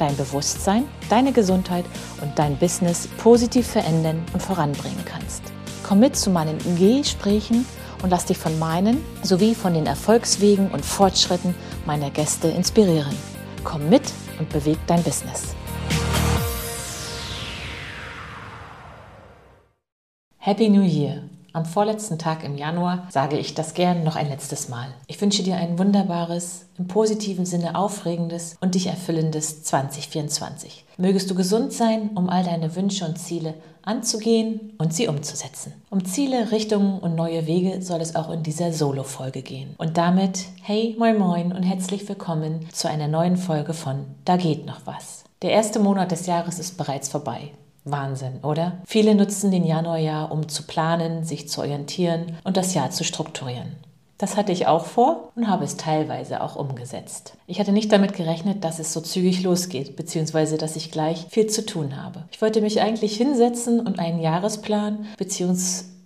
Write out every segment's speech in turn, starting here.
dein Bewusstsein, deine Gesundheit und dein Business positiv verändern und voranbringen kannst. Komm mit zu meinen Gesprächen und lass dich von meinen sowie von den Erfolgswegen und Fortschritten meiner Gäste inspirieren. Komm mit und beweg dein Business. Happy New Year! Am vorletzten Tag im Januar sage ich das gern noch ein letztes Mal. Ich wünsche dir ein wunderbares, im positiven Sinne aufregendes und dich erfüllendes 2024. Mögest du gesund sein, um all deine Wünsche und Ziele anzugehen und sie umzusetzen. Um Ziele, Richtungen und neue Wege soll es auch in dieser Solo-Folge gehen. Und damit, hey, moin moin und herzlich willkommen zu einer neuen Folge von Da geht noch was. Der erste Monat des Jahres ist bereits vorbei. Wahnsinn, oder? Viele nutzen den Januarjahr, um zu planen, sich zu orientieren und das Jahr zu strukturieren. Das hatte ich auch vor und habe es teilweise auch umgesetzt. Ich hatte nicht damit gerechnet, dass es so zügig losgeht, beziehungsweise dass ich gleich viel zu tun habe. Ich wollte mich eigentlich hinsetzen und einen Jahresplan beziehungsweise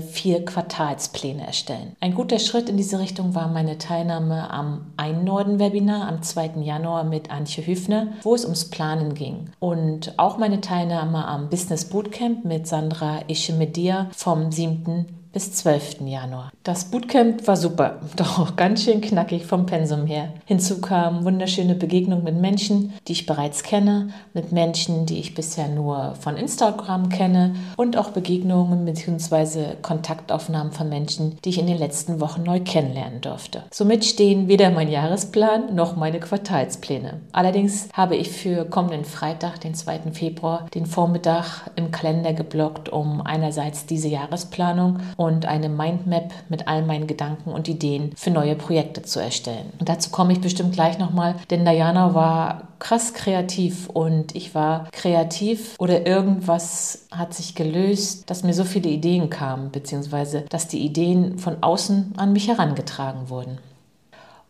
vier Quartalspläne erstellen. Ein guter Schritt in diese Richtung war meine Teilnahme am Einnorden-Webinar am 2. Januar mit Antje Hüfner, wo es ums Planen ging. Und auch meine Teilnahme am Business Bootcamp mit Sandra Ischemedia vom 7 bis 12. Januar. Das Bootcamp war super, doch auch ganz schön knackig vom Pensum her. Hinzu kamen wunderschöne Begegnungen mit Menschen, die ich bereits kenne, mit Menschen, die ich bisher nur von Instagram kenne und auch Begegnungen bzw. Kontaktaufnahmen von Menschen, die ich in den letzten Wochen neu kennenlernen durfte. Somit stehen weder mein Jahresplan noch meine Quartalspläne. Allerdings habe ich für kommenden Freitag, den 2. Februar, den Vormittag im Kalender geblockt, um einerseits diese Jahresplanung und eine Mindmap mit all meinen Gedanken und Ideen für neue Projekte zu erstellen. Und dazu komme ich bestimmt gleich nochmal, denn Diana war krass kreativ und ich war kreativ oder irgendwas hat sich gelöst, dass mir so viele Ideen kamen, beziehungsweise dass die Ideen von außen an mich herangetragen wurden.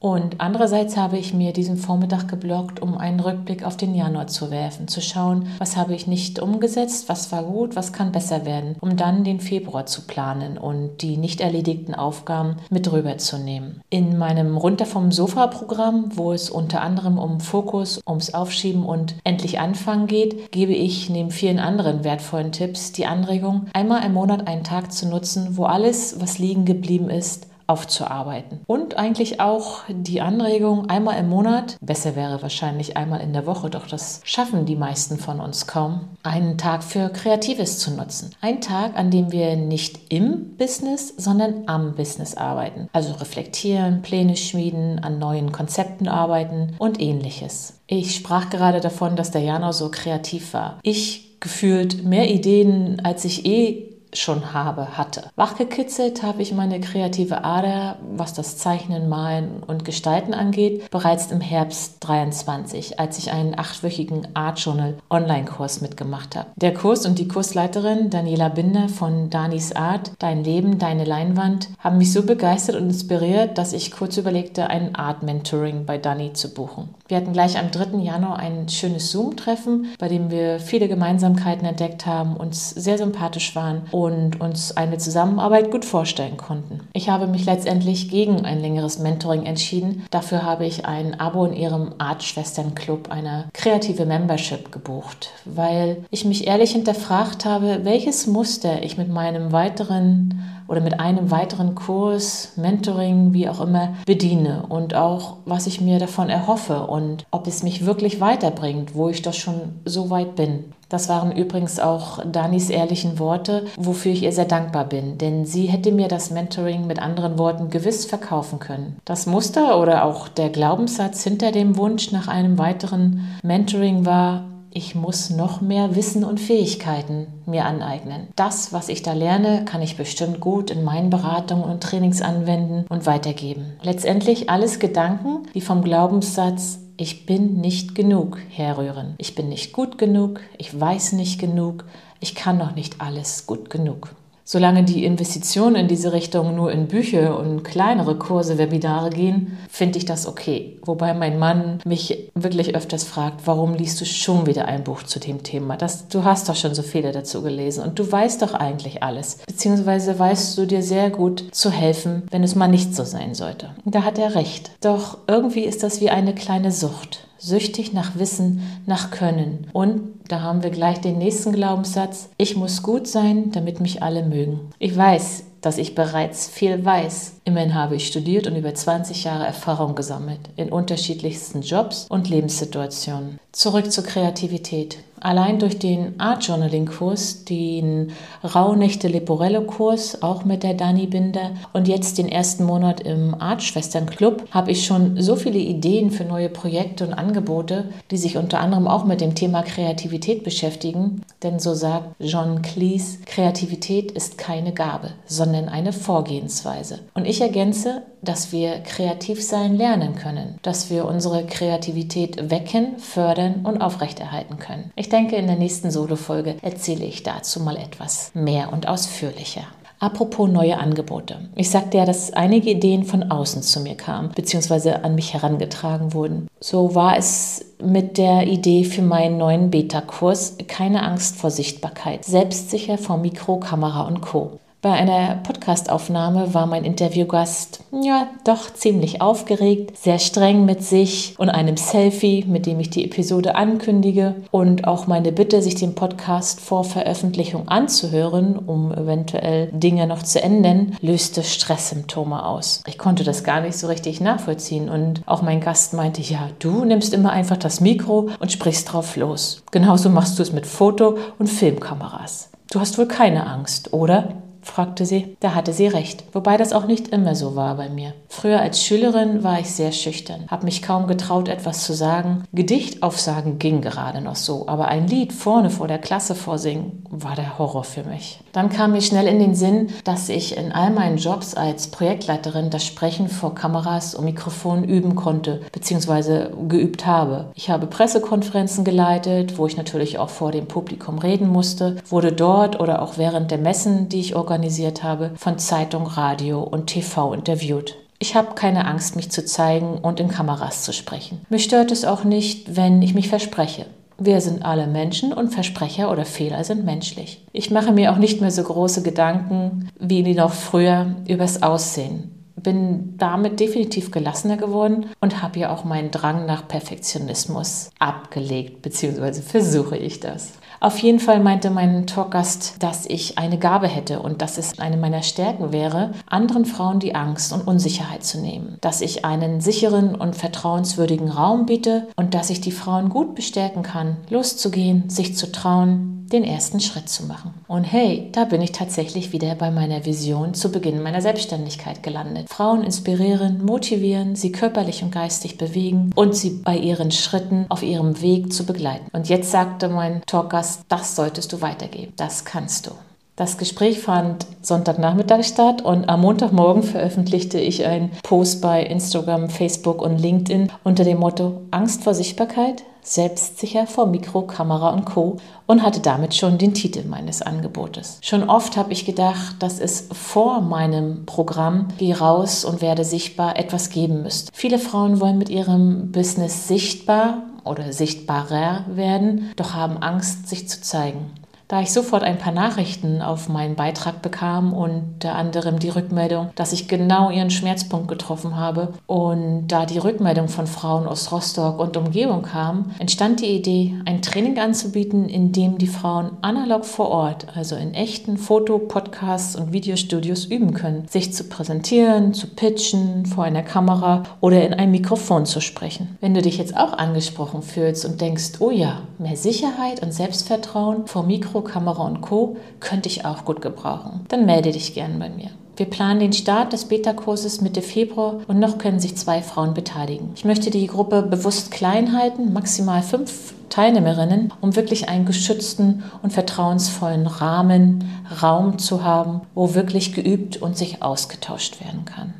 Und andererseits habe ich mir diesen Vormittag geblockt, um einen Rückblick auf den Januar zu werfen, zu schauen, was habe ich nicht umgesetzt, was war gut, was kann besser werden, um dann den Februar zu planen und die nicht erledigten Aufgaben mit rüberzunehmen. In meinem Runter vom Sofa Programm, wo es unter anderem um Fokus, ums Aufschieben und endlich anfangen geht, gebe ich neben vielen anderen wertvollen Tipps die Anregung, einmal im Monat einen Tag zu nutzen, wo alles, was liegen geblieben ist, aufzuarbeiten. Und eigentlich auch die Anregung, einmal im Monat, besser wäre wahrscheinlich einmal in der Woche, doch das schaffen die meisten von uns kaum, einen Tag für Kreatives zu nutzen. Ein Tag, an dem wir nicht im Business, sondern am Business arbeiten. Also reflektieren, Pläne schmieden, an neuen Konzepten arbeiten und ähnliches. Ich sprach gerade davon, dass der Januar so kreativ war. Ich gefühlt mehr Ideen, als ich eh schon habe, hatte. Wachgekitzelt habe ich meine kreative Ader, was das Zeichnen, Malen und Gestalten angeht, bereits im Herbst 23, als ich einen achtwöchigen Art Journal Online-Kurs mitgemacht habe. Der Kurs und die Kursleiterin Daniela Binder von Danis Art, Dein Leben, deine Leinwand, haben mich so begeistert und inspiriert, dass ich kurz überlegte, ein Art Mentoring bei Dani zu buchen. Wir hatten gleich am 3. Januar ein schönes Zoom-Treffen, bei dem wir viele Gemeinsamkeiten entdeckt haben, uns sehr sympathisch waren und uns eine Zusammenarbeit gut vorstellen konnten. Ich habe mich letztendlich gegen ein längeres Mentoring entschieden. Dafür habe ich ein Abo in ihrem Art-Schwestern-Club, eine kreative Membership, gebucht, weil ich mich ehrlich hinterfragt habe, welches Muster ich mit meinem weiteren oder mit einem weiteren Kurs, Mentoring, wie auch immer, bediene und auch, was ich mir davon erhoffe und ob es mich wirklich weiterbringt, wo ich doch schon so weit bin. Das waren übrigens auch Danis ehrlichen Worte, wofür ich ihr sehr dankbar bin, denn sie hätte mir das Mentoring mit anderen Worten gewiss verkaufen können. Das Muster oder auch der Glaubenssatz hinter dem Wunsch nach einem weiteren Mentoring war, ich muss noch mehr Wissen und Fähigkeiten mir aneignen. Das, was ich da lerne, kann ich bestimmt gut in meinen Beratungen und Trainings anwenden und weitergeben. Letztendlich alles Gedanken, die vom Glaubenssatz ich bin nicht genug herrühren. Ich bin nicht gut genug, ich weiß nicht genug, ich kann noch nicht alles gut genug. Solange die Investitionen in diese Richtung nur in Bücher und kleinere Kurse, Webinare gehen, finde ich das okay. Wobei mein Mann mich wirklich öfters fragt, warum liest du schon wieder ein Buch zu dem Thema? Das, du hast doch schon so viele dazu gelesen und du weißt doch eigentlich alles. Beziehungsweise weißt du dir sehr gut zu helfen, wenn es mal nicht so sein sollte. Da hat er recht. Doch irgendwie ist das wie eine kleine Sucht süchtig nach Wissen, nach Können. Und da haben wir gleich den nächsten Glaubenssatz, ich muss gut sein, damit mich alle mögen. Ich weiß, dass ich bereits viel weiß. Immerhin habe ich studiert und über 20 Jahre Erfahrung gesammelt in unterschiedlichsten Jobs und Lebenssituationen. Zurück zur Kreativität. Allein durch den Art Journaling Kurs, den Rauhnächte Leporello Kurs, auch mit der Dani Binder und jetzt den ersten Monat im Art Schwestern Club, habe ich schon so viele Ideen für neue Projekte und Angebote, die sich unter anderem auch mit dem Thema Kreativität beschäftigen. Denn so sagt John Cleese, Kreativität ist keine Gabe, sondern eine Vorgehensweise. Und ich ergänze, dass wir kreativ sein lernen können, dass wir unsere Kreativität wecken, fördern und aufrechterhalten können. Ich denke, in der nächsten Solo-Folge erzähle ich dazu mal etwas mehr und ausführlicher. Apropos neue Angebote. Ich sagte ja, dass einige Ideen von außen zu mir kamen, beziehungsweise an mich herangetragen wurden. So war es mit der Idee für meinen neuen Beta-Kurs Keine Angst vor Sichtbarkeit, selbstsicher vor Mikro, Kamera und Co. Bei einer Podcastaufnahme war mein Interviewgast ja doch ziemlich aufgeregt, sehr streng mit sich und einem Selfie, mit dem ich die Episode ankündige und auch meine Bitte, sich den Podcast vor Veröffentlichung anzuhören, um eventuell Dinge noch zu ändern, löste Stresssymptome aus. Ich konnte das gar nicht so richtig nachvollziehen und auch mein Gast meinte, ja, du nimmst immer einfach das Mikro und sprichst drauf los. Genauso machst du es mit Foto- und Filmkameras. Du hast wohl keine Angst, oder? Fragte sie. Da hatte sie recht, wobei das auch nicht immer so war bei mir. Früher als Schülerin war ich sehr schüchtern, habe mich kaum getraut, etwas zu sagen. Gedicht aufsagen ging gerade noch so, aber ein Lied vorne vor der Klasse vorsingen war der Horror für mich. Dann kam mir schnell in den Sinn, dass ich in all meinen Jobs als Projektleiterin das Sprechen vor Kameras und Mikrofonen üben konnte bzw. geübt habe. Ich habe Pressekonferenzen geleitet, wo ich natürlich auch vor dem Publikum reden musste, wurde dort oder auch während der Messen, die ich organisiert habe, von Zeitung, Radio und TV interviewt. Ich habe keine Angst, mich zu zeigen und in Kameras zu sprechen. Mich stört es auch nicht, wenn ich mich verspreche. Wir sind alle Menschen und Versprecher oder Fehler sind menschlich. Ich mache mir auch nicht mehr so große Gedanken wie noch früher übers Aussehen. Bin damit definitiv gelassener geworden und habe ja auch meinen Drang nach Perfektionismus abgelegt, beziehungsweise versuche ich das. Auf jeden Fall meinte mein Talkgast, dass ich eine Gabe hätte und dass es eine meiner Stärken wäre, anderen Frauen die Angst und Unsicherheit zu nehmen. Dass ich einen sicheren und vertrauenswürdigen Raum biete und dass ich die Frauen gut bestärken kann, loszugehen, sich zu trauen, den ersten Schritt zu machen. Und hey, da bin ich tatsächlich wieder bei meiner Vision zu Beginn meiner Selbstständigkeit gelandet. Frauen inspirieren, motivieren, sie körperlich und geistig bewegen und sie bei ihren Schritten auf ihrem Weg zu begleiten. Und jetzt sagte mein Talkgast, das solltest du weitergeben. Das kannst du. Das Gespräch fand Sonntagnachmittag statt und am Montagmorgen veröffentlichte ich einen Post bei Instagram, Facebook und LinkedIn unter dem Motto Angst vor Sichtbarkeit, selbstsicher vor Mikro, Kamera und Co. und hatte damit schon den Titel meines Angebotes. Schon oft habe ich gedacht, dass es vor meinem Programm Geh raus und werde sichtbar etwas geben müsste. Viele Frauen wollen mit ihrem Business sichtbar oder sichtbarer werden, doch haben Angst, sich zu zeigen. Da ich sofort ein paar Nachrichten auf meinen Beitrag bekam, unter anderem die Rückmeldung, dass ich genau ihren Schmerzpunkt getroffen habe und da die Rückmeldung von Frauen aus Rostock und Umgebung kam, entstand die Idee, ein Training anzubieten, in dem die Frauen analog vor Ort, also in echten Foto-, Podcasts und Videostudios üben können, sich zu präsentieren, zu pitchen, vor einer Kamera oder in ein Mikrofon zu sprechen. Wenn du dich jetzt auch angesprochen fühlst und denkst, oh ja, mehr Sicherheit und Selbstvertrauen vor Mikro Kamera und Co. könnte ich auch gut gebrauchen. Dann melde dich gern bei mir. Wir planen den Start des Beta-Kurses Mitte Februar und noch können sich zwei Frauen beteiligen. Ich möchte die Gruppe bewusst klein halten, maximal fünf Teilnehmerinnen, um wirklich einen geschützten und vertrauensvollen Rahmen, Raum zu haben, wo wirklich geübt und sich ausgetauscht werden kann.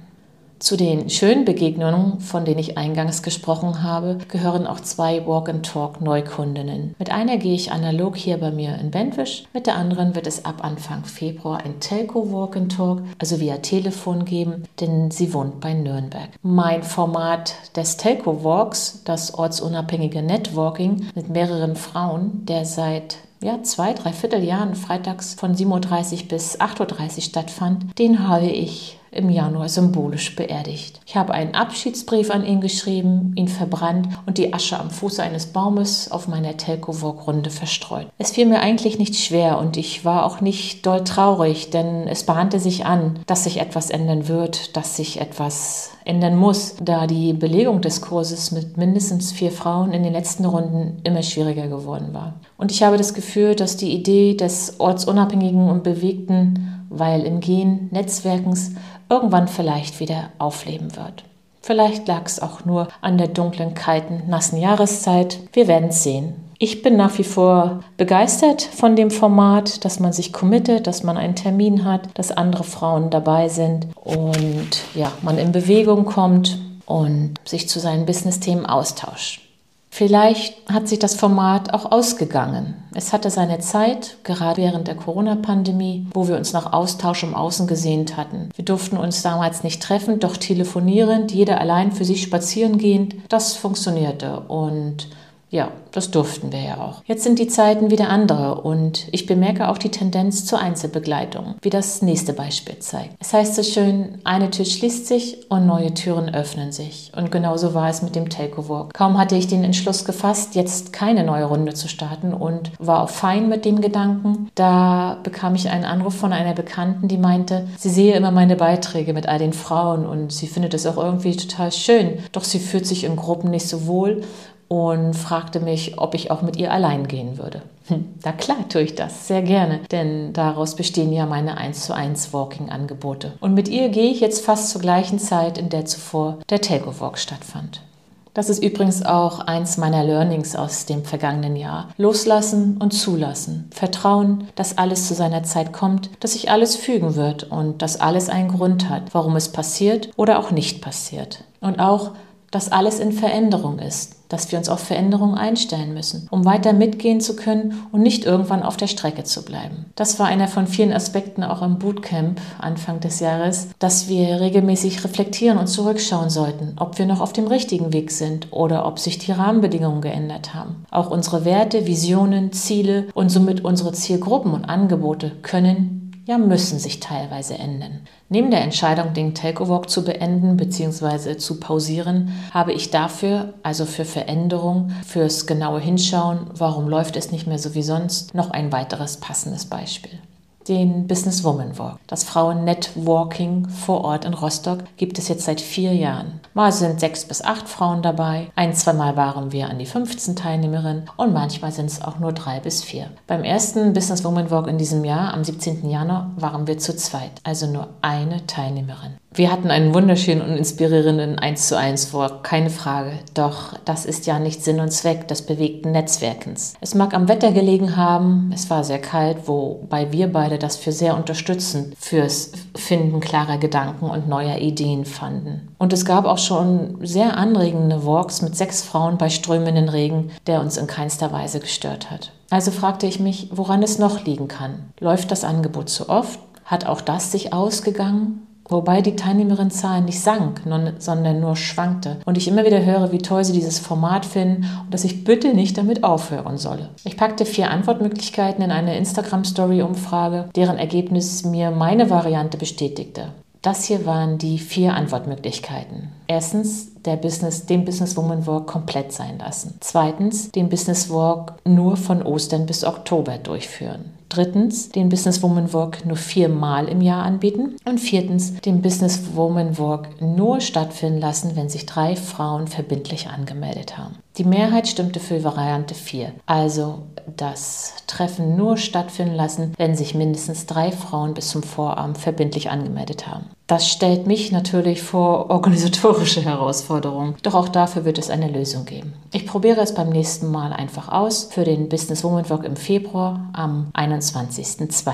Zu den schönen Begegnungen, von denen ich eingangs gesprochen habe, gehören auch zwei Walk-and-Talk-Neukundinnen. Mit einer gehe ich analog hier bei mir in Bentwisch, mit der anderen wird es ab Anfang Februar ein Telco Walk-and-Talk, also via Telefon geben, denn sie wohnt bei Nürnberg. Mein Format des Telco Walks, das ortsunabhängige Networking mit mehreren Frauen, der seit ja, zwei, dreiviertel Jahren freitags von 7.30 Uhr bis 8.30 Uhr stattfand, den habe ich im Januar symbolisch beerdigt. Ich habe einen Abschiedsbrief an ihn geschrieben, ihn verbrannt und die Asche am Fuße eines Baumes auf meiner Telkowog-Runde verstreut. Es fiel mir eigentlich nicht schwer und ich war auch nicht doll traurig, denn es bahnte sich an, dass sich etwas ändern wird, dass sich etwas ändern muss, da die Belegung des Kurses mit mindestens vier Frauen in den letzten Runden immer schwieriger geworden war. Und ich habe das Gefühl, dass die Idee des ortsunabhängigen und bewegten, weil im Gehen Netzwerkens irgendwann vielleicht wieder aufleben wird. Vielleicht lag es auch nur an der dunklen, kalten, nassen Jahreszeit. Wir werden es sehen. Ich bin nach wie vor begeistert von dem Format, dass man sich committet, dass man einen Termin hat, dass andere Frauen dabei sind und ja, man in Bewegung kommt und sich zu seinen Business-Themen austauscht. Vielleicht hat sich das Format auch ausgegangen. Es hatte seine Zeit, gerade während der Corona-Pandemie, wo wir uns nach Austausch im Außen gesehnt hatten. Wir durften uns damals nicht treffen, doch telefonierend, jeder allein für sich spazieren gehend, das funktionierte. Und ja, das durften wir ja auch. Jetzt sind die Zeiten wieder andere und ich bemerke auch die Tendenz zur Einzelbegleitung, wie das nächste Beispiel zeigt. Es heißt so schön, eine Tür schließt sich und neue Türen öffnen sich. Und genauso war es mit dem Telco Walk. Kaum hatte ich den Entschluss gefasst, jetzt keine neue Runde zu starten und war auch fein mit dem Gedanken. Da bekam ich einen Anruf von einer Bekannten, die meinte, sie sehe immer meine Beiträge mit all den Frauen und sie findet es auch irgendwie total schön. Doch sie fühlt sich in Gruppen nicht so wohl und fragte mich, ob ich auch mit ihr allein gehen würde. Hm, na klar tue ich das, sehr gerne, denn daraus bestehen ja meine 1 zu 1 Walking-Angebote. Und mit ihr gehe ich jetzt fast zur gleichen Zeit, in der zuvor der Telco Walk stattfand. Das ist übrigens auch eins meiner Learnings aus dem vergangenen Jahr. Loslassen und zulassen. Vertrauen, dass alles zu seiner Zeit kommt, dass sich alles fügen wird und dass alles einen Grund hat, warum es passiert oder auch nicht passiert. Und auch, dass alles in Veränderung ist, dass wir uns auf Veränderungen einstellen müssen, um weiter mitgehen zu können und nicht irgendwann auf der Strecke zu bleiben. Das war einer von vielen Aspekten auch im Bootcamp Anfang des Jahres, dass wir regelmäßig reflektieren und zurückschauen sollten, ob wir noch auf dem richtigen Weg sind oder ob sich die Rahmenbedingungen geändert haben. Auch unsere Werte, Visionen, Ziele und somit unsere Zielgruppen und Angebote können ja müssen sich teilweise ändern. Neben der Entscheidung, den Telco-Walk zu beenden bzw. zu pausieren, habe ich dafür, also für Veränderung, fürs genaue Hinschauen, warum läuft es nicht mehr so wie sonst, noch ein weiteres passendes Beispiel den Business Woman Walk. Das Frauen-Networking vor Ort in Rostock gibt es jetzt seit vier Jahren. Mal sind sechs bis acht Frauen dabei, ein, zweimal waren wir an die 15 Teilnehmerinnen und manchmal sind es auch nur drei bis vier. Beim ersten Business Woman Walk in diesem Jahr, am 17. Januar, waren wir zu zweit, also nur eine Teilnehmerin. Wir hatten einen wunderschönen und inspirierenden 1 zu 1 vor, keine Frage. Doch das ist ja nicht Sinn und Zweck des bewegten Netzwerkens. Es mag am Wetter gelegen haben, es war sehr kalt, wobei wir beide das für sehr unterstützend fürs Finden klarer Gedanken und neuer Ideen fanden. Und es gab auch schon sehr anregende Walks mit sechs Frauen bei strömenden Regen, der uns in keinster Weise gestört hat. Also fragte ich mich, woran es noch liegen kann. Läuft das Angebot zu oft? Hat auch das sich ausgegangen? Wobei die Teilnehmerinnenzahl nicht sank, sondern nur schwankte. Und ich immer wieder höre, wie toll sie dieses Format finden und dass ich bitte nicht damit aufhören solle. Ich packte vier Antwortmöglichkeiten in eine Instagram-Story-Umfrage, deren Ergebnis mir meine Variante bestätigte. Das hier waren die vier Antwortmöglichkeiten. Erstens, der Business, den Business Woman Walk komplett sein lassen. Zweitens, den Business Walk nur von Ostern bis Oktober durchführen. Drittens, den Business Woman Walk nur viermal im Jahr anbieten. Und viertens, den Business Woman Walk nur stattfinden lassen, wenn sich drei Frauen verbindlich angemeldet haben. Die Mehrheit stimmte für Variante 4, also das Treffen nur stattfinden lassen, wenn sich mindestens drei Frauen bis zum Vorabend verbindlich angemeldet haben. Das stellt mich natürlich vor organisatorische Herausforderungen, doch auch dafür wird es eine Lösung geben. Ich probiere es beim nächsten Mal einfach aus für den Business Woman Walk im Februar am 21.02.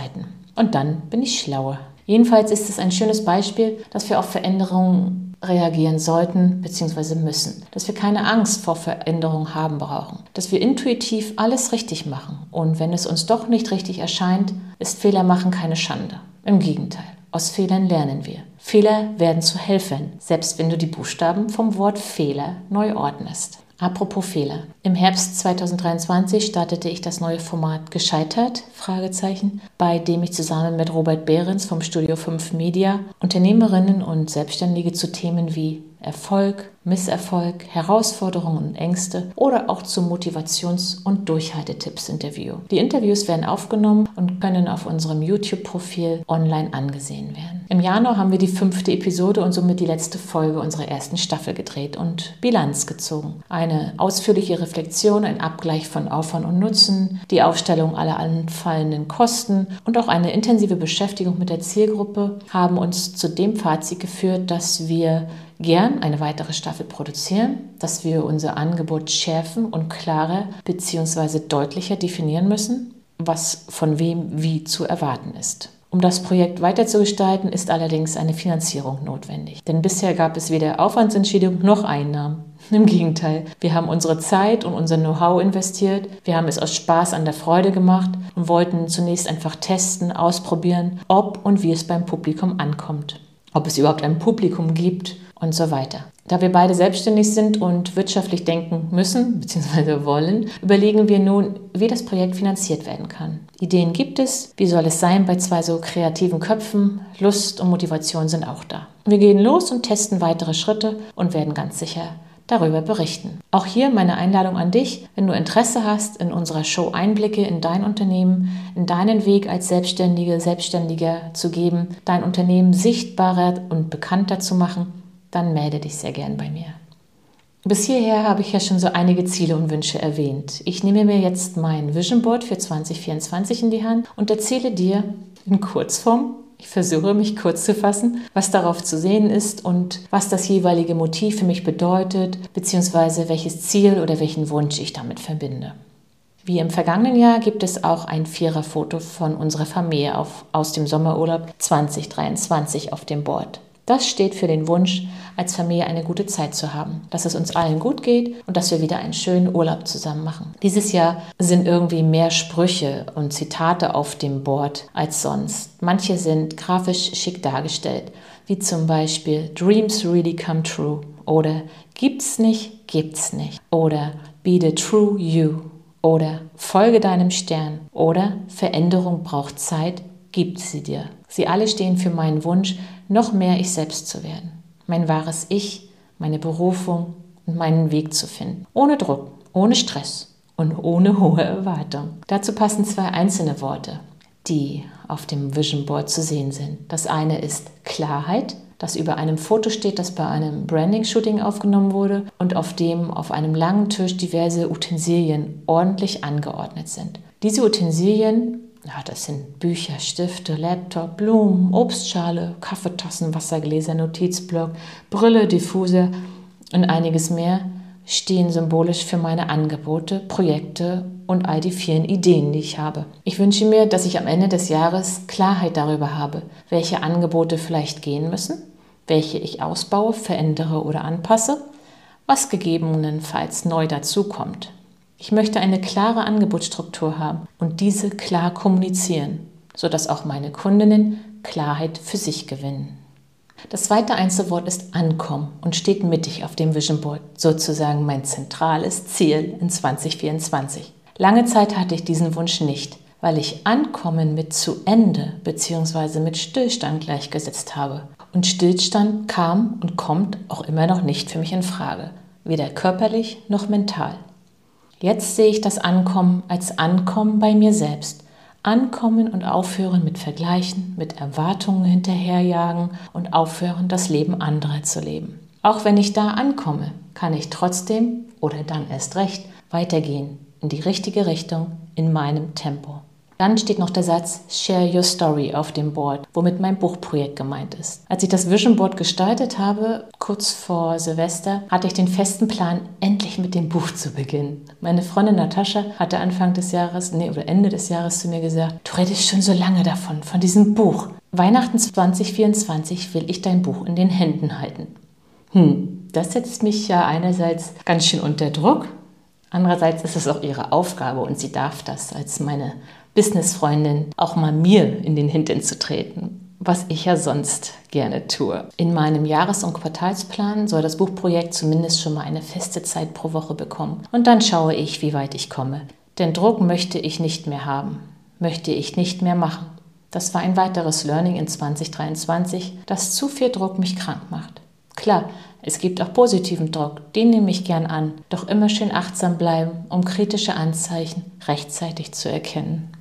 Und dann bin ich schlauer. Jedenfalls ist es ein schönes Beispiel, dass wir auf Veränderungen reagieren sollten bzw. müssen. Dass wir keine Angst vor Veränderung haben brauchen. Dass wir intuitiv alles richtig machen. Und wenn es uns doch nicht richtig erscheint, ist Fehler machen keine Schande. Im Gegenteil. Aus Fehlern lernen wir. Fehler werden zu Helfern, selbst wenn du die Buchstaben vom Wort Fehler neu ordnest. Apropos Fehler. Im Herbst 2023 startete ich das neue Format Gescheitert? bei dem ich zusammen mit Robert Behrens vom Studio 5 Media Unternehmerinnen und Selbstständige zu Themen wie Erfolg, Misserfolg, Herausforderungen und Ängste oder auch zu Motivations- und Durchhaltetipps Interview. Die Interviews werden aufgenommen und können auf unserem YouTube-Profil online angesehen werden. Im Januar haben wir die fünfte Episode und somit die letzte Folge unserer ersten Staffel gedreht und Bilanz gezogen. Eine ausführliche Reflexion, ein Abgleich von Aufwand und Nutzen, die Aufstellung aller anfallenden Kosten und auch eine intensive Beschäftigung mit der Zielgruppe haben uns zu dem Fazit geführt, dass wir gern eine weitere Staffel produzieren, dass wir unser Angebot schärfen und klarer bzw. deutlicher definieren müssen, was von wem wie zu erwarten ist. Um das Projekt weiterzugestalten, ist allerdings eine Finanzierung notwendig. Denn bisher gab es weder Aufwandsentschädigung noch Einnahmen. Im Gegenteil, wir haben unsere Zeit und unser Know-how investiert, wir haben es aus Spaß an der Freude gemacht und wollten zunächst einfach testen, ausprobieren, ob und wie es beim Publikum ankommt, ob es überhaupt ein Publikum gibt und so weiter. Da wir beide selbstständig sind und wirtschaftlich denken müssen bzw. wollen, überlegen wir nun, wie das Projekt finanziert werden kann. Ideen gibt es, wie soll es sein bei zwei so kreativen Köpfen, Lust und Motivation sind auch da. Wir gehen los und testen weitere Schritte und werden ganz sicher darüber berichten. Auch hier meine Einladung an dich, wenn du Interesse hast, in unserer Show Einblicke in dein Unternehmen, in deinen Weg als Selbstständige, Selbstständiger zu geben, dein Unternehmen sichtbarer und bekannter zu machen, dann melde dich sehr gern bei mir. Bis hierher habe ich ja schon so einige Ziele und Wünsche erwähnt. Ich nehme mir jetzt mein Vision Board für 2024 in die Hand und erzähle dir in Kurzform, ich versuche mich kurz zu fassen, was darauf zu sehen ist und was das jeweilige Motiv für mich bedeutet, beziehungsweise welches Ziel oder welchen Wunsch ich damit verbinde. Wie im vergangenen Jahr gibt es auch ein Viererfoto von unserer Familie auf, aus dem Sommerurlaub 2023 auf dem Board. Das steht für den Wunsch, als Familie eine gute Zeit zu haben, dass es uns allen gut geht und dass wir wieder einen schönen Urlaub zusammen machen. Dieses Jahr sind irgendwie mehr Sprüche und Zitate auf dem Board als sonst. Manche sind grafisch schick dargestellt, wie zum Beispiel Dreams really come true oder Gibt's nicht, gibt's nicht oder Be the true you oder Folge deinem Stern oder Veränderung braucht Zeit, gibt sie dir. Sie alle stehen für meinen Wunsch, noch mehr ich selbst zu werden, mein wahres Ich, meine Berufung und meinen Weg zu finden. Ohne Druck, ohne Stress und ohne hohe Erwartung. Dazu passen zwei einzelne Worte, die auf dem Vision Board zu sehen sind. Das eine ist Klarheit, das über einem Foto steht, das bei einem Branding-Shooting aufgenommen wurde und auf dem auf einem langen Tisch diverse Utensilien ordentlich angeordnet sind. Diese Utensilien ja, das sind Bücher, Stifte, Laptop, Blumen, Obstschale, Kaffeetassen, Wassergläser, Notizblock, Brille, Diffuser und einiges mehr stehen symbolisch für meine Angebote, Projekte und all die vielen Ideen, die ich habe. Ich wünsche mir, dass ich am Ende des Jahres Klarheit darüber habe, welche Angebote vielleicht gehen müssen, welche ich ausbaue, verändere oder anpasse, was gegebenenfalls neu dazukommt. Ich möchte eine klare Angebotsstruktur haben und diese klar kommunizieren, sodass auch meine Kundinnen Klarheit für sich gewinnen. Das zweite Einzelwort ist Ankommen und steht mittig auf dem Vision Board, sozusagen mein zentrales Ziel in 2024. Lange Zeit hatte ich diesen Wunsch nicht, weil ich Ankommen mit zu Ende bzw. mit Stillstand gleichgesetzt habe. Und Stillstand kam und kommt auch immer noch nicht für mich in Frage, weder körperlich noch mental. Jetzt sehe ich das Ankommen als Ankommen bei mir selbst. Ankommen und aufhören mit Vergleichen, mit Erwartungen hinterherjagen und aufhören, das Leben anderer zu leben. Auch wenn ich da ankomme, kann ich trotzdem oder dann erst recht weitergehen in die richtige Richtung in meinem Tempo. Dann steht noch der Satz Share Your Story auf dem Board, womit mein Buchprojekt gemeint ist. Als ich das Vision Board gestaltet habe, kurz vor Silvester, hatte ich den festen Plan, endlich mit dem Buch zu beginnen. Meine Freundin Natascha hatte Anfang des Jahres, nee, oder Ende des Jahres zu mir gesagt, du redest schon so lange davon, von diesem Buch. Weihnachten 2024 will ich dein Buch in den Händen halten. Hm, das setzt mich ja einerseits ganz schön unter Druck. Andererseits ist es auch ihre Aufgabe und sie darf das als meine Businessfreundin auch mal mir in den Hintern zu treten was ich ja sonst gerne tue. In meinem Jahres- und Quartalsplan soll das Buchprojekt zumindest schon mal eine feste Zeit pro Woche bekommen. Und dann schaue ich, wie weit ich komme. Denn Druck möchte ich nicht mehr haben, möchte ich nicht mehr machen. Das war ein weiteres Learning in 2023, dass zu viel Druck mich krank macht. Klar, es gibt auch positiven Druck, den nehme ich gern an, doch immer schön achtsam bleiben, um kritische Anzeichen rechtzeitig zu erkennen.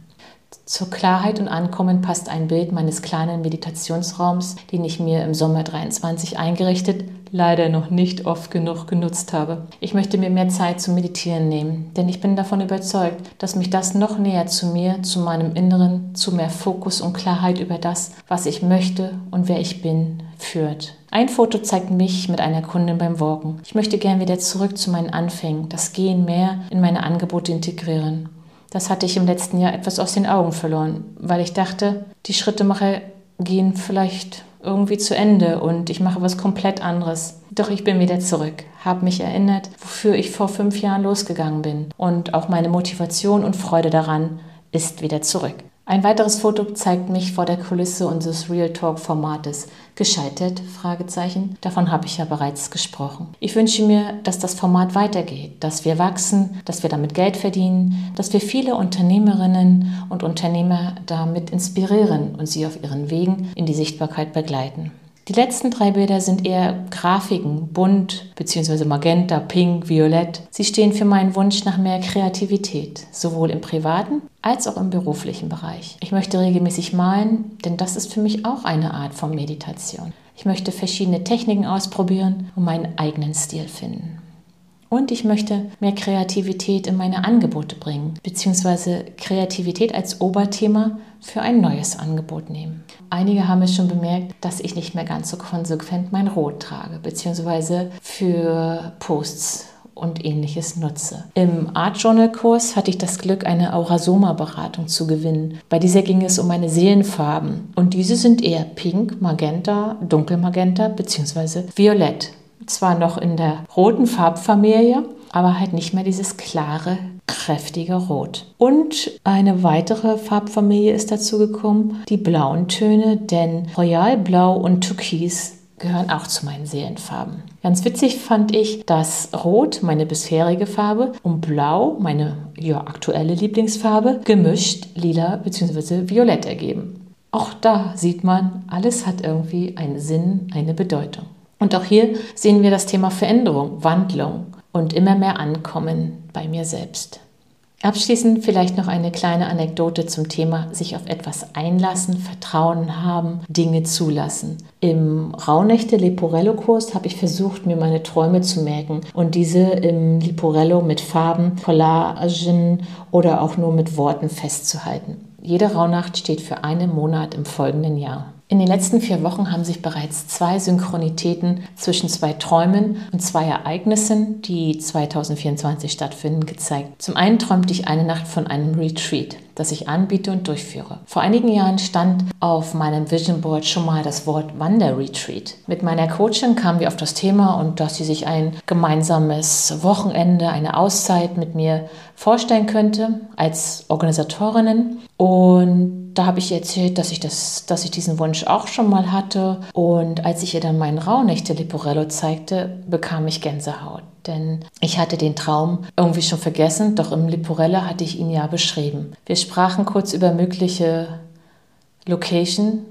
Zur Klarheit und Ankommen passt ein Bild meines kleinen Meditationsraums, den ich mir im Sommer 23 eingerichtet, leider noch nicht oft genug genutzt habe. Ich möchte mir mehr Zeit zum Meditieren nehmen, denn ich bin davon überzeugt, dass mich das noch näher zu mir, zu meinem Inneren, zu mehr Fokus und Klarheit über das, was ich möchte und wer ich bin, führt. Ein Foto zeigt mich mit einer Kundin beim Walken. Ich möchte gern wieder zurück zu meinen Anfängen, das Gehen mehr in meine Angebote integrieren. Das hatte ich im letzten Jahr etwas aus den Augen verloren, weil ich dachte, die Schrittemacher gehen vielleicht irgendwie zu Ende und ich mache was komplett anderes. Doch ich bin wieder zurück, habe mich erinnert, wofür ich vor fünf Jahren losgegangen bin und auch meine Motivation und Freude daran ist wieder zurück. Ein weiteres Foto zeigt mich vor der Kulisse unseres Real Talk Formates. Gescheitert? Fragezeichen. Davon habe ich ja bereits gesprochen. Ich wünsche mir, dass das Format weitergeht, dass wir wachsen, dass wir damit Geld verdienen, dass wir viele Unternehmerinnen und Unternehmer damit inspirieren und sie auf ihren Wegen in die Sichtbarkeit begleiten. Die letzten drei Bilder sind eher Grafiken, bunt bzw. magenta, pink, violett. Sie stehen für meinen Wunsch nach mehr Kreativität, sowohl im privaten als auch im beruflichen Bereich. Ich möchte regelmäßig malen, denn das ist für mich auch eine Art von Meditation. Ich möchte verschiedene Techniken ausprobieren und meinen eigenen Stil finden. Und ich möchte mehr Kreativität in meine Angebote bringen, beziehungsweise Kreativität als Oberthema für ein neues Angebot nehmen. Einige haben es schon bemerkt, dass ich nicht mehr ganz so konsequent mein Rot trage, beziehungsweise für Posts und ähnliches nutze. Im Art Journal Kurs hatte ich das Glück, eine Aurasoma Beratung zu gewinnen. Bei dieser ging es um meine Seelenfarben und diese sind eher pink, magenta, dunkelmagenta bzw. violett zwar noch in der roten Farbfamilie, aber halt nicht mehr dieses klare, kräftige Rot. Und eine weitere Farbfamilie ist dazu gekommen, die blauen Töne, denn Royalblau und Türkis gehören auch zu meinen Seelenfarben. Ganz witzig fand ich, dass Rot, meine bisherige Farbe, und Blau, meine ja, aktuelle Lieblingsfarbe, gemischt lila bzw. violett ergeben. Auch da sieht man, alles hat irgendwie einen Sinn, eine Bedeutung. Und auch hier sehen wir das Thema Veränderung, Wandlung und immer mehr Ankommen bei mir selbst. Abschließend vielleicht noch eine kleine Anekdote zum Thema sich auf etwas einlassen, Vertrauen haben, Dinge zulassen. Im Rauhnächte Leporello-Kurs habe ich versucht, mir meine Träume zu merken und diese im Liporello mit Farben, Collagen oder auch nur mit Worten festzuhalten. Jede Rauhnacht steht für einen Monat im folgenden Jahr. In den letzten vier Wochen haben sich bereits zwei Synchronitäten zwischen zwei Träumen und zwei Ereignissen, die 2024 stattfinden, gezeigt. Zum einen träumte ich eine Nacht von einem Retreat, das ich anbiete und durchführe. Vor einigen Jahren stand auf meinem Vision Board schon mal das Wort Wanderretreat. Mit meiner Coachin kamen wir auf das Thema und dass sie sich ein gemeinsames Wochenende, eine Auszeit mit mir vorstellen könnte als Organisatorinnen. Und da habe ich ihr erzählt, dass ich, das, dass ich diesen Wunsch auch schon mal hatte. Und als ich ihr dann meinen Rauhnächte Liporello zeigte, bekam ich Gänsehaut. Denn ich hatte den Traum irgendwie schon vergessen, doch im Liporello hatte ich ihn ja beschrieben. Wir sprachen kurz über mögliche Location,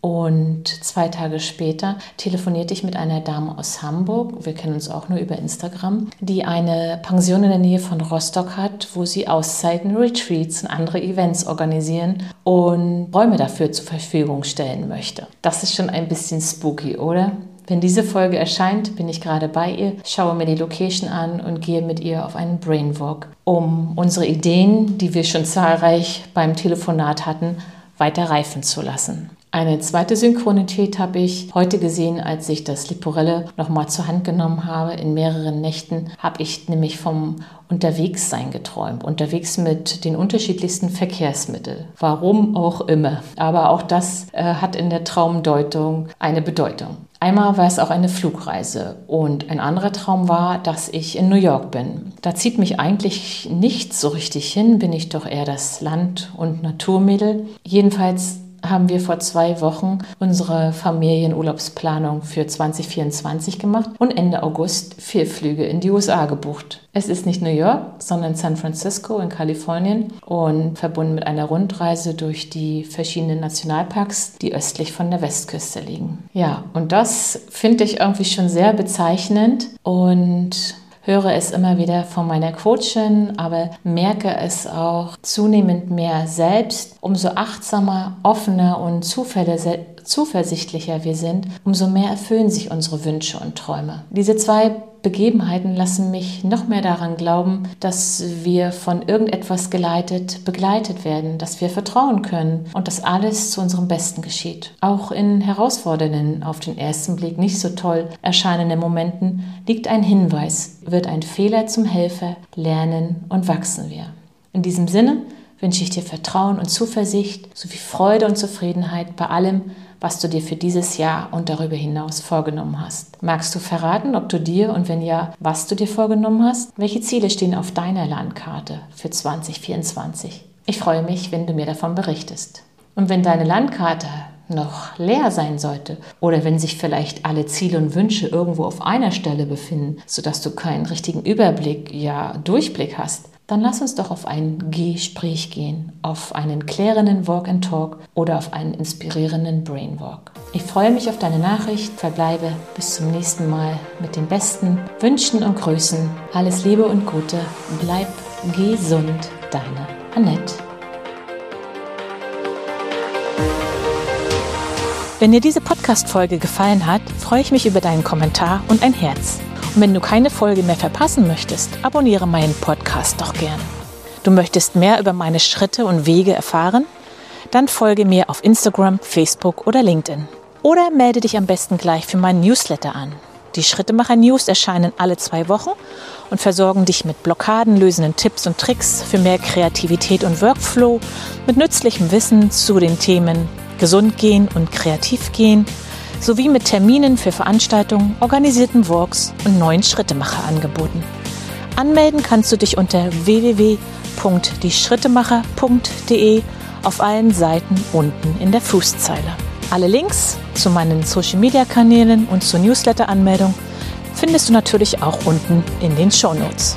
und zwei Tage später telefonierte ich mit einer Dame aus Hamburg, wir kennen uns auch nur über Instagram, die eine Pension in der Nähe von Rostock hat, wo sie Auszeiten, Retreats und andere Events organisieren und Räume dafür zur Verfügung stellen möchte. Das ist schon ein bisschen spooky, oder? Wenn diese Folge erscheint, bin ich gerade bei ihr, schaue mir die Location an und gehe mit ihr auf einen Brainwalk, um unsere Ideen, die wir schon zahlreich beim Telefonat hatten, weiter reifen zu lassen. Eine zweite Synchronität habe ich heute gesehen, als ich das Liporelle nochmal zur Hand genommen habe. In mehreren Nächten habe ich nämlich vom Unterwegssein geträumt. Unterwegs mit den unterschiedlichsten Verkehrsmitteln. Warum auch immer. Aber auch das äh, hat in der Traumdeutung eine Bedeutung. Einmal war es auch eine Flugreise und ein anderer Traum war, dass ich in New York bin. Da zieht mich eigentlich nichts so richtig hin, bin ich doch eher das Land- und Naturmädel. Jedenfalls haben wir vor zwei Wochen unsere Familienurlaubsplanung für 2024 gemacht und Ende August vier Flüge in die USA gebucht. Es ist nicht New York, sondern San Francisco in Kalifornien und verbunden mit einer Rundreise durch die verschiedenen Nationalparks, die östlich von der Westküste liegen. Ja, und das finde ich irgendwie schon sehr bezeichnend und höre es immer wieder von meiner Coachin, aber merke es auch zunehmend mehr selbst. Umso achtsamer, offener und zuversichtlicher wir sind, umso mehr erfüllen sich unsere Wünsche und Träume. Diese zwei Begebenheiten lassen mich noch mehr daran glauben, dass wir von irgendetwas geleitet, begleitet werden, dass wir vertrauen können und dass alles zu unserem Besten geschieht. Auch in herausfordernden, auf den ersten Blick nicht so toll erscheinenden Momenten liegt ein Hinweis, wird ein Fehler zum Helfer, lernen und wachsen wir. In diesem Sinne wünsche ich dir Vertrauen und Zuversicht sowie Freude und Zufriedenheit bei allem, was du dir für dieses Jahr und darüber hinaus vorgenommen hast. Magst du verraten, ob du dir und wenn ja, was du dir vorgenommen hast? Welche Ziele stehen auf deiner Landkarte für 2024? Ich freue mich, wenn du mir davon berichtest. Und wenn deine Landkarte noch leer sein sollte oder wenn sich vielleicht alle Ziele und Wünsche irgendwo auf einer Stelle befinden, sodass du keinen richtigen Überblick, ja Durchblick hast, dann lass uns doch auf ein Gespräch gehen, auf einen klärenden Walk and Talk oder auf einen inspirierenden Brainwalk. Ich freue mich auf deine Nachricht, verbleibe bis zum nächsten Mal mit den besten Wünschen und Grüßen. Alles Liebe und Gute, bleib gesund, deine Annette. Wenn dir diese Podcast-Folge gefallen hat, freue ich mich über deinen Kommentar und ein Herz. Und wenn du keine Folge mehr verpassen möchtest, abonniere meinen Podcast doch gern. Du möchtest mehr über meine Schritte und Wege erfahren? Dann folge mir auf Instagram, Facebook oder LinkedIn. Oder melde dich am besten gleich für meinen Newsletter an. Die Schrittemacher News erscheinen alle zwei Wochen und versorgen dich mit blockadenlösenden Tipps und Tricks für mehr Kreativität und Workflow, mit nützlichem Wissen zu den Themen Gesund gehen und kreativ gehen sowie mit Terminen für Veranstaltungen, organisierten Walks und neuen Schrittemacher-Angeboten. Anmelden kannst du dich unter www.dieschrittemacher.de auf allen Seiten unten in der Fußzeile. Alle Links zu meinen Social-Media-Kanälen und zur Newsletter-Anmeldung findest du natürlich auch unten in den Show Notes.